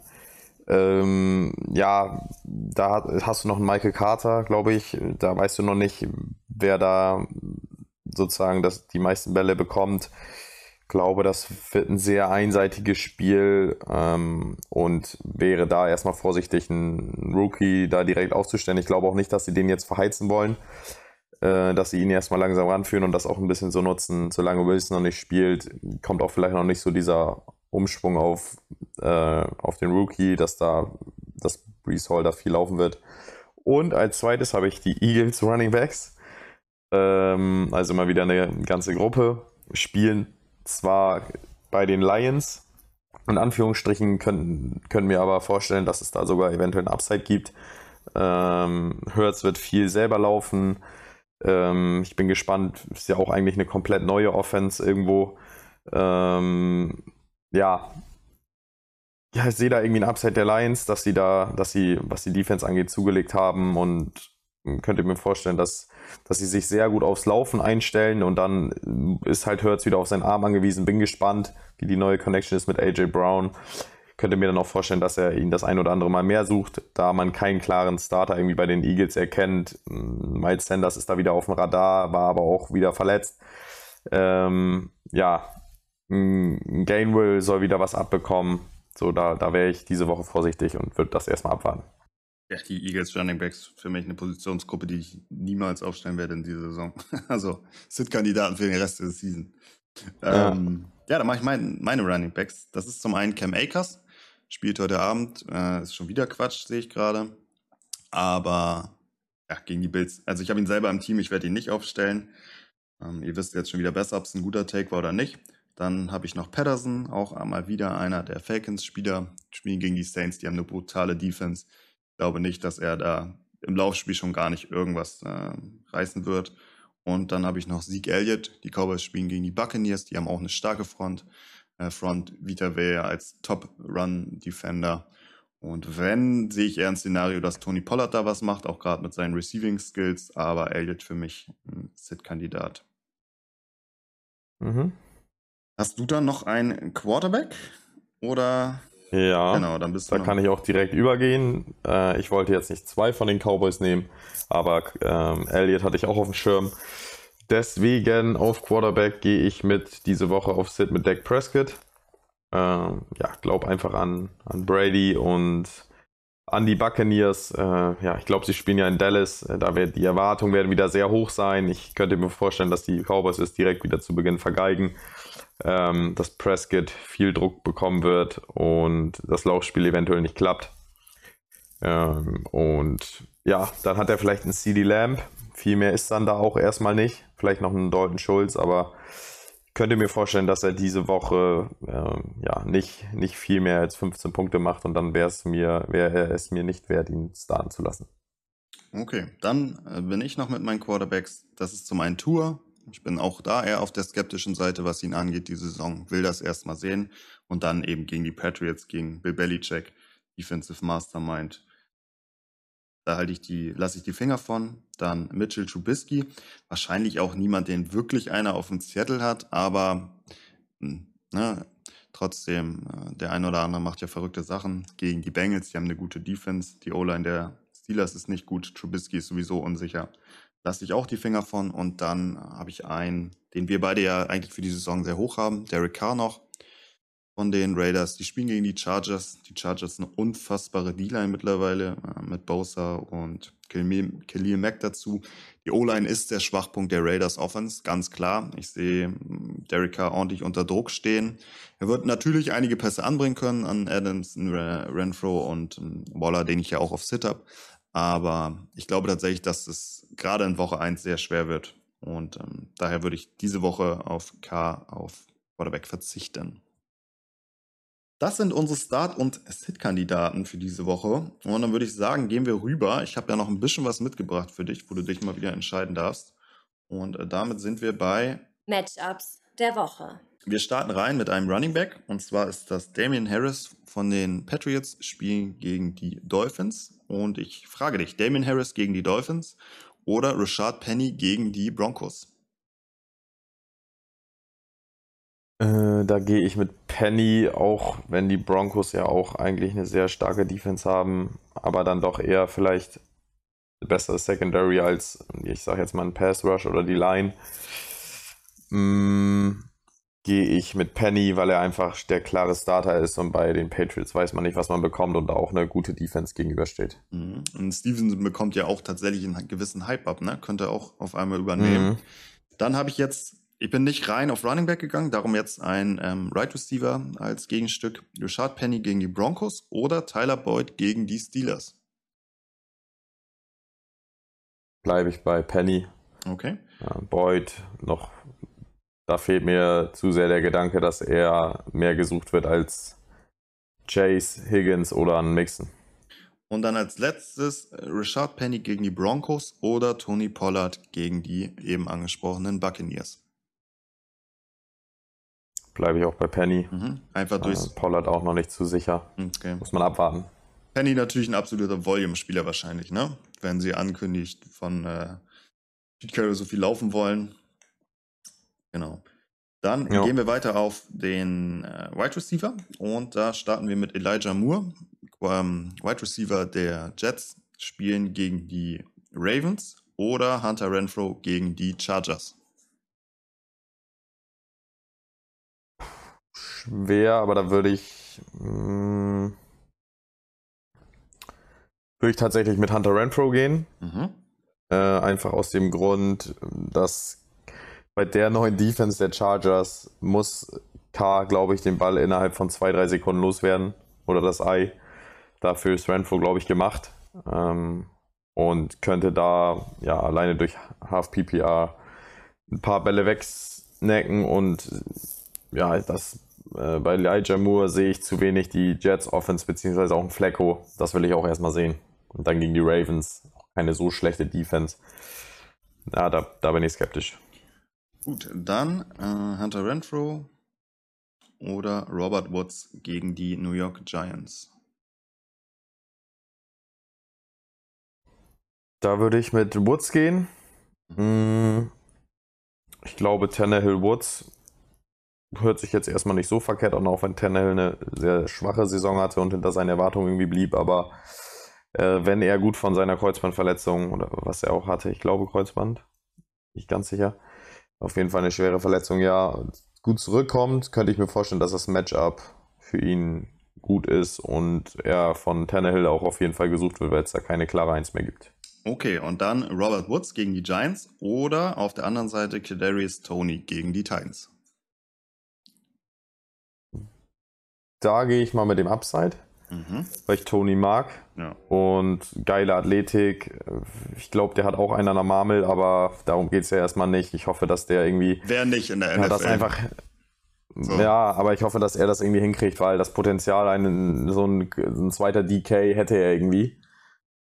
Ähm, ja, da hast du noch einen Michael Carter, glaube ich. Da weißt du noch nicht, wer da sozusagen das, die meisten Bälle bekommt glaube, das wird ein sehr einseitiges Spiel ähm, und wäre da erstmal vorsichtig, einen Rookie da direkt aufzustellen. Ich glaube auch nicht, dass sie den jetzt verheizen wollen, äh, dass sie ihn erstmal langsam ranführen und das auch ein bisschen so nutzen. Solange Wilson noch nicht spielt, kommt auch vielleicht noch nicht so dieser Umschwung auf, äh, auf den Rookie, dass da das Brees Hall da viel laufen wird. Und als zweites habe ich die Eagles Running Backs. Ähm, also mal wieder eine ganze Gruppe. Spielen zwar bei den Lions, in Anführungsstrichen, können, können wir aber vorstellen, dass es da sogar eventuell ein Upside gibt. Ähm, Hertz wird viel selber laufen. Ähm, ich bin gespannt, ist ja auch eigentlich eine komplett neue Offense irgendwo. Ähm, ja. Ja, ich sehe da irgendwie ein Upside der Lions, dass sie da, dass sie, was die Defense angeht, zugelegt haben und könnte mir vorstellen, dass dass sie sich sehr gut aufs Laufen einstellen und dann ist halt Hurts wieder auf seinen Arm angewiesen. Bin gespannt, wie die neue Connection ist mit AJ Brown. Könnte mir dann auch vorstellen, dass er ihn das ein oder andere Mal mehr sucht, da man keinen klaren Starter irgendwie bei den Eagles erkennt. Miles Sanders ist da wieder auf dem Radar, war aber auch wieder verletzt. Ähm, ja, Gainwell soll wieder was abbekommen. So, da, da wäre ich diese Woche vorsichtig und würde das erstmal abwarten. Ja, die Eagles Running Backs für mich eine Positionsgruppe, die ich niemals aufstellen werde in dieser Saison. (laughs) Also sind Kandidaten für den Rest der Season. Ja, ähm, ja dann mache ich mein, meine Running Backs. Das ist zum einen Cam Akers, spielt heute Abend, äh, ist schon wieder Quatsch, sehe ich gerade. Aber ja, gegen die Bills. Also ich habe ihn selber im Team, ich werde ihn nicht aufstellen. Ähm, ihr wisst jetzt schon wieder besser, ob es ein guter Take war oder nicht. Dann habe ich noch Patterson, auch einmal wieder einer der Falcons-Spieler, spielen gegen die Saints, die haben eine brutale Defense glaube nicht, dass er da im Laufspiel schon gar nicht irgendwas äh, reißen wird. Und dann habe ich noch Zeke Elliott. Die Cowboys spielen gegen die Buccaneers. Die haben auch eine starke Front. Äh, Front Vita Vea als Top-Run-Defender. Und wenn, sehe ich eher ein Szenario, dass Tony Pollard da was macht, auch gerade mit seinen Receiving Skills. Aber Elliott für mich ein Sit-Kandidat. Mhm. Hast du dann noch einen Quarterback? Oder ja, genau, dann bist du. Da kann ich auch direkt übergehen. Äh, ich wollte jetzt nicht zwei von den Cowboys nehmen, aber ähm, Elliott hatte ich auch auf dem Schirm. deswegen auf Quarterback gehe ich mit diese Woche auf Sit mit Dak Prescott. Ähm, ja, glaube einfach an, an Brady und an die Buccaneers. Äh, ja, ich glaube, sie spielen ja in Dallas. Äh, da wird die Erwartungen werden wieder sehr hoch sein. Ich könnte mir vorstellen, dass die Cowboys es direkt wieder zu Beginn vergeigen. Ähm, dass Prescott viel Druck bekommen wird und das Laufspiel eventuell nicht klappt. Ähm, und ja, dann hat er vielleicht einen CD Lamb. Viel mehr ist dann da auch erstmal nicht. Vielleicht noch einen Dalton Schulz, aber könnte mir vorstellen, dass er diese Woche äh, ja nicht, nicht viel mehr als 15 Punkte macht und dann wäre es mir, wäre es mir nicht wert, ihn starten zu lassen. Okay, dann äh, bin ich noch mit meinen Quarterbacks. Das ist zum einen Tour. Ich bin auch da eher auf der skeptischen Seite, was ihn angeht, diese Saison. Will das erstmal sehen. Und dann eben gegen die Patriots, gegen Bill Belichick, Defensive Mastermind. Da halte ich die, lasse ich die Finger von. Dann Mitchell Trubisky. Wahrscheinlich auch niemand, den wirklich einer auf dem Zettel hat, aber hm, ne, trotzdem, äh, der eine oder andere macht ja verrückte Sachen gegen die Bengals. Die haben eine gute Defense. Die O-Line der Steelers ist nicht gut. Trubisky ist sowieso unsicher. Lasse ich auch die Finger von. Und dann habe ich einen, den wir beide ja eigentlich für die Saison sehr hoch haben, Derek Carr noch von den Raiders. Die spielen gegen die Chargers. Die Chargers eine unfassbare D-Line mittlerweile äh, mit Bosa und Khalil Mack dazu. Die O-Line ist der Schwachpunkt der Raiders Offense, ganz klar. Ich sehe hm, Derek Carr ordentlich unter Druck stehen. Er wird natürlich einige Pässe anbringen können an Adams, Renfro und hm, Waller, den ich ja auch auf Sit habe. Aber ich glaube tatsächlich, dass es gerade in Woche 1 sehr schwer wird. Und ähm, daher würde ich diese Woche auf K auf Quarterback verzichten. Das sind unsere Start- und Sit-Kandidaten für diese Woche. Und dann würde ich sagen, gehen wir rüber. Ich habe ja noch ein bisschen was mitgebracht für dich, wo du dich mal wieder entscheiden darfst. Und äh, damit sind wir bei Matchups der Woche. Wir starten rein mit einem Running Back. Und zwar ist das Damian Harris von den Patriots, spielen gegen die Dolphins. Und ich frage dich, Damian Harris gegen die Dolphins oder Rashad Penny gegen die Broncos? Äh, da gehe ich mit Penny, auch wenn die Broncos ja auch eigentlich eine sehr starke Defense haben, aber dann doch eher vielleicht besser Secondary als, ich sage jetzt mal, ein Pass Rush oder die Line. Mm, gehe ich mit Penny, weil er einfach der klare Starter ist und bei den Patriots weiß man nicht, was man bekommt und da auch eine gute Defense gegenübersteht. Mhm. Und Stevenson bekommt ja auch tatsächlich einen gewissen Hype-Up, ne? Könnte auch auf einmal übernehmen. Mhm. Dann habe ich jetzt ich bin nicht rein auf Running Back gegangen, darum jetzt ein ähm, Right Receiver als Gegenstück. Richard Penny gegen die Broncos oder Tyler Boyd gegen die Steelers. Bleibe ich bei Penny. Okay. Ja, Boyd noch, da fehlt mir zu sehr der Gedanke, dass er mehr gesucht wird als Chase, Higgins oder ein Mixon. Und dann als letztes äh, Richard Penny gegen die Broncos oder Tony Pollard gegen die eben angesprochenen Buccaneers bleibe ich auch bei Penny. Mhm. Einfach durchs. Äh, Pollard auch noch nicht zu sicher. Okay. Muss man abwarten. Penny natürlich ein absoluter Volume-Spieler wahrscheinlich, ne? Wenn sie ankündigt von äh, Pete Carroll so viel laufen wollen. Genau. Dann jo. gehen wir weiter auf den äh, Wide Receiver und da starten wir mit Elijah Moore, ähm, Wide Receiver der Jets, spielen gegen die Ravens oder Hunter Renfro gegen die Chargers. schwer, aber da würde ich. Mh, hm, würde ich tatsächlich mit Hunter Renfro gehen. Mhm. Äh, einfach aus dem Grund, dass bei der neuen Defense der Chargers muss K, glaube ich, den Ball innerhalb von zwei, drei Sekunden loswerden. Oder das Ei. Dafür ist Renfro, glaube ich, gemacht. Ähm, und könnte da ja alleine durch Half PPR ein paar Bälle wegsnacken und ja, das äh, bei Elijah Moore sehe ich zu wenig die Jets Offense, beziehungsweise auch ein Flecko. Das will ich auch erstmal sehen. Und dann gegen die Ravens. Keine so schlechte Defense. Ja, da, da bin ich skeptisch. Gut, dann äh, Hunter Renfro oder Robert Woods gegen die New York Giants. Da würde ich mit Woods gehen. Mhm. Ich glaube, Tannehill Woods hört sich jetzt erstmal nicht so verkehrt an, auch wenn Tannehill eine sehr schwache Saison hatte und hinter seinen Erwartungen irgendwie blieb. Aber äh, wenn er gut von seiner Kreuzbandverletzung oder was er auch hatte, ich glaube Kreuzband, nicht ganz sicher, auf jeden Fall eine schwere Verletzung, ja, gut zurückkommt, könnte ich mir vorstellen, dass das Matchup für ihn gut ist und er von Tannehill auch auf jeden Fall gesucht wird, weil es da keine klare Eins mehr gibt. Okay, und dann Robert Woods gegen die Giants oder auf der anderen Seite Kadarius Tony gegen die Titans. Da gehe ich mal mit dem Upside, mhm. weil ich Tony mag. Ja. Und geile Athletik. Ich glaube, der hat auch einen an der Marmel, aber darum geht es ja erstmal nicht. Ich hoffe, dass der irgendwie. Wer nicht in der NFL. Das einfach, so. Ja, aber ich hoffe, dass er das irgendwie hinkriegt, weil das Potenzial, einen, so ein, ein zweiter DK hätte er irgendwie.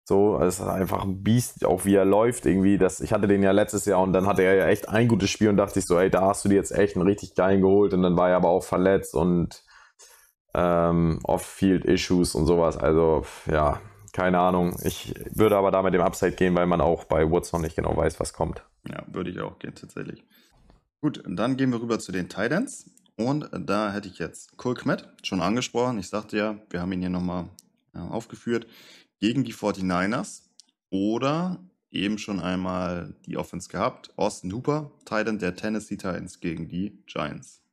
So, es ist einfach ein Biest, auch wie er läuft irgendwie. Das, ich hatte den ja letztes Jahr und dann hatte er ja echt ein gutes Spiel und dachte ich so, ey, da hast du dir jetzt echt einen richtig geilen geholt und dann war er aber auch verletzt und ähm, Off-Field-Issues und sowas. Also, ja, keine Ahnung. Ich würde aber da mit dem Upside gehen, weil man auch bei Woods noch nicht genau weiß, was kommt. Ja, würde ich auch gehen, tatsächlich. Gut, dann gehen wir rüber zu den Titans. Und da hätte ich jetzt Cole Kmet schon angesprochen. Ich sagte ja, wir haben ihn hier nochmal äh, aufgeführt gegen die 49ers oder eben schon einmal die Offense gehabt. Austin Hooper, Titan der Tennessee Titans gegen die Giants.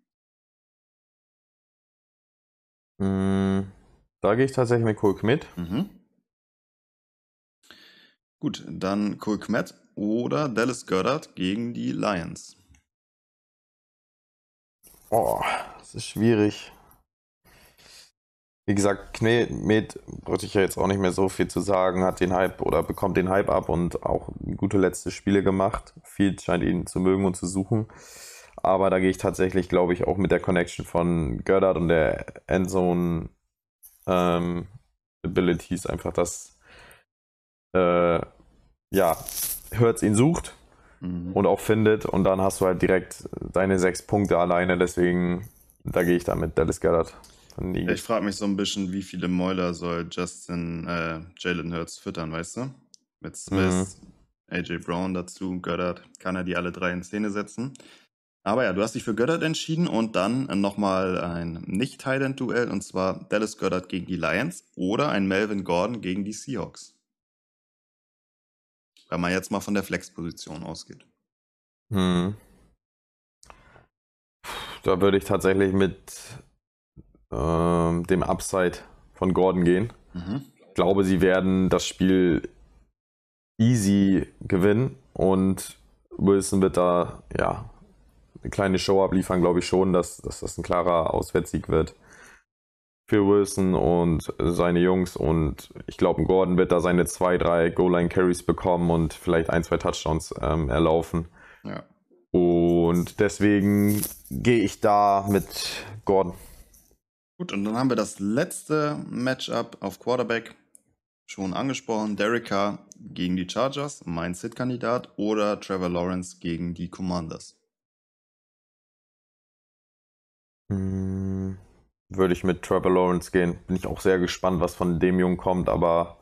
Da gehe ich tatsächlich mit Cole Kmet. Mhm. Gut, dann Cole Kmet oder Dallas Goddard gegen die Lions. Oh, das ist schwierig. Wie gesagt, Kmet wollte ich ja jetzt auch nicht mehr so viel zu sagen, hat den Hype oder bekommt den Hype ab und auch gute letzte Spiele gemacht. Field scheint ihn zu mögen und zu suchen. Aber da gehe ich tatsächlich, glaube ich, auch mit der Connection von Gördert und der Endzone ähm, Abilities einfach, dass äh, ja, Hertz ihn sucht mhm. und auch findet und dann hast du halt direkt deine sechs Punkte alleine. Deswegen, da gehe ich da mit Dallas Goddard. Ich frage mich so ein bisschen, wie viele Mäuler soll Justin, äh, Jalen Hurts füttern, weißt du? Mit Smith, mhm. AJ Brown dazu, Goddard, kann er die alle drei in Szene setzen. Aber ja, du hast dich für Goddard entschieden und dann nochmal ein Nicht-Thailand-Duell und zwar Dallas Goddard gegen die Lions oder ein Melvin Gordon gegen die Seahawks. Wenn man jetzt mal von der Flex-Position ausgeht. Hm. Da würde ich tatsächlich mit ähm, dem Upside von Gordon gehen. Mhm. Ich glaube, sie werden das Spiel easy gewinnen und Wilson wird da ja eine kleine Show abliefern, glaube ich schon, dass, dass das ein klarer Auswärtssieg wird für Wilson und seine Jungs. Und ich glaube, Gordon wird da seine zwei, drei Goal-Line-Carries bekommen und vielleicht ein, zwei Touchdowns ähm, erlaufen. Ja. Und deswegen gehe ich da mit Gordon. Gut, und dann haben wir das letzte Matchup auf Quarterback schon angesprochen. Derek Carr gegen die Chargers, mein Sit-Kandidat, oder Trevor Lawrence gegen die Commanders. Hm, würde ich mit Trevor Lawrence gehen. Bin ich auch sehr gespannt, was von dem Jungen kommt, aber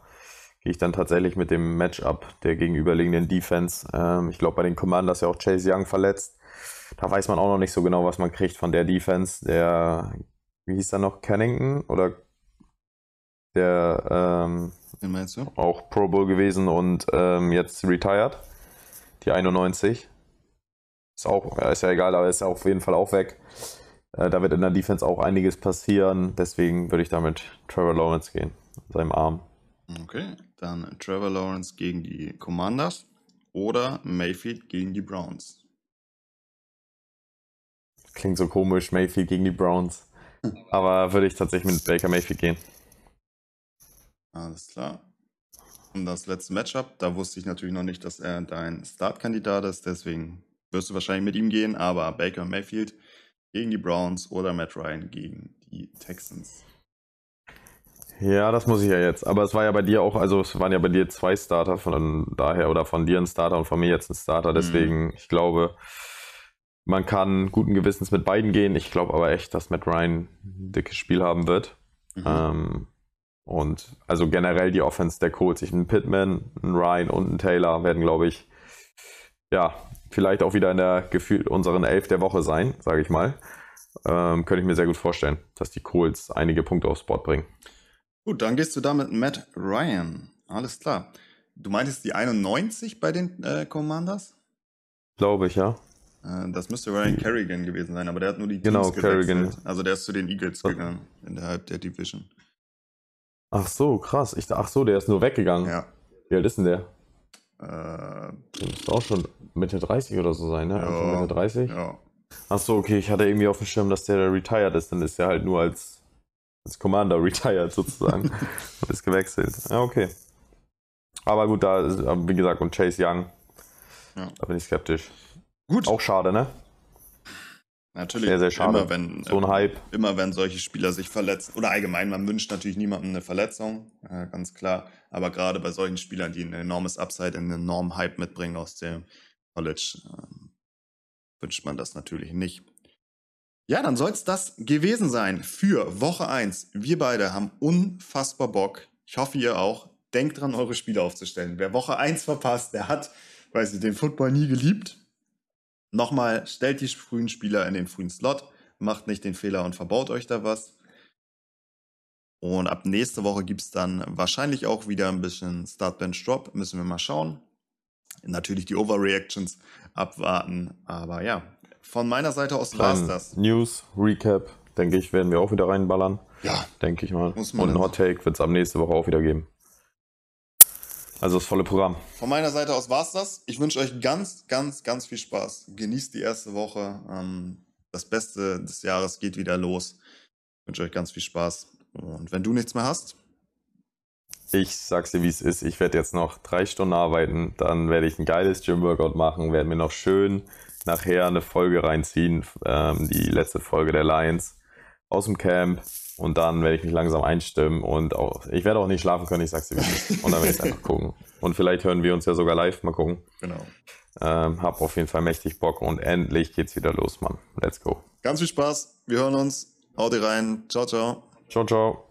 gehe ich dann tatsächlich mit dem Matchup der gegenüberliegenden Defense. Ähm, ich glaube, bei den Commanders ja auch Chase Young verletzt. Da weiß man auch noch nicht so genau, was man kriegt von der Defense. Der wie hieß er noch, Kennington oder der ähm, meinst du? auch Pro Bowl gewesen und ähm, jetzt retired. Die 91. Ist auch, ist ja egal, aber ist ja auf jeden Fall auch weg. Äh, da wird in der Defense auch einiges passieren. Deswegen würde ich damit Trevor Lawrence gehen, seinem Arm. Okay, dann Trevor Lawrence gegen die Commanders oder Mayfield gegen die Browns. Klingt so komisch, Mayfield gegen die Browns. (laughs) Aber würde ich tatsächlich mit Baker Mayfield gehen. Alles klar. Und das letzte Matchup, da wusste ich natürlich noch nicht, dass er dein Startkandidat ist, deswegen wirst du wahrscheinlich mit ihm gehen, aber Baker Mayfield gegen die Browns oder Matt Ryan gegen die Texans. Ja, das muss ich ja jetzt. Aber es war ja bei dir auch, also es waren ja bei dir zwei Starter von daher oder von dir ein Starter und von mir jetzt ein Starter. Deswegen, mhm. ich glaube, man kann guten Gewissens mit beiden gehen. Ich glaube aber echt, dass Matt Ryan ein dickes Spiel haben wird. Mhm. Ähm, und also generell die Offense der Colts. Ich, ein Pittman, ein Ryan und ein Taylor werden, glaube ich, ja, vielleicht auch wieder in der Gefühl unseren Elf der Woche sein, sage ich mal. Ähm, könnte ich mir sehr gut vorstellen, dass die Colts einige Punkte aufs Board bringen. Gut, dann gehst du da mit Matt Ryan. Alles klar. Du meintest die 91 bei den äh, Commanders? Glaube ich, ja. Äh, das müsste Ryan Kerrigan gewesen sein, aber der hat nur die genau, Teams Kerrigan. Also der ist zu den Eagles gegangen innerhalb der Division. Ach so, krass. Ich, ach so, der ist nur weggegangen. Ja. Wie alt ist denn der? Äh, der müsste auch schon Mitte 30 oder so sein, ne? Ja, Mitte 30? Ja. Ach so, okay. Ich hatte irgendwie auf dem Schirm, dass der retired ist. Dann ist er halt nur als, als Commander (laughs) retired sozusagen. (laughs) und ist gewechselt. Ja, okay. Aber gut, da ist, wie gesagt, und Chase Young. Ja. Da bin ich skeptisch. Gut. Auch schade, ne? Natürlich, sehr, sehr schade. Immer wenn, so ein Hype. Immer wenn solche Spieler sich verletzen. Oder allgemein, man wünscht natürlich niemandem eine Verletzung, äh, ganz klar. Aber gerade bei solchen Spielern, die ein enormes Upside, einen enormen Hype mitbringen aus dem College, äh, wünscht man das natürlich nicht. Ja, dann soll es das gewesen sein für Woche 1. Wir beide haben unfassbar Bock. Ich hoffe, ihr auch. Denkt dran, eure Spiele aufzustellen. Wer Woche 1 verpasst, der hat, weiß ich, den Football nie geliebt. Nochmal, stellt die frühen Spieler in den frühen Slot, macht nicht den Fehler und verbaut euch da was. Und ab nächste Woche gibt es dann wahrscheinlich auch wieder ein bisschen Start-Bench-Drop. Müssen wir mal schauen. Natürlich die Overreactions abwarten. Aber ja, von meiner Seite aus war es das. News, Recap, denke ich, werden wir auch wieder reinballern. Ja. Denke ich mal. Und ein Hot Take wird es ab nächste Woche auch wieder geben. Also das volle Programm. Von meiner Seite aus war es das. Ich wünsche euch ganz, ganz, ganz viel Spaß. Genießt die erste Woche. Ähm, das Beste des Jahres geht wieder los. Ich wünsche euch ganz viel Spaß. Und wenn du nichts mehr hast? Ich sag's dir, wie es ist. Ich werde jetzt noch drei Stunden arbeiten. Dann werde ich ein geiles Gym-Workout machen. Werde mir noch schön nachher eine Folge reinziehen. Ähm, die letzte Folge der Lions aus dem Camp. Und dann werde ich mich langsam einstimmen und auch, ich werde auch nicht schlafen können, ich sag's dir wie Und dann werde ich einfach gucken. Und vielleicht hören wir uns ja sogar live, mal gucken. Genau. Ähm, hab auf jeden Fall mächtig Bock und endlich geht's wieder los, Mann. Let's go. Ganz viel Spaß. Wir hören uns. Haut rein. Ciao, ciao. Ciao, ciao.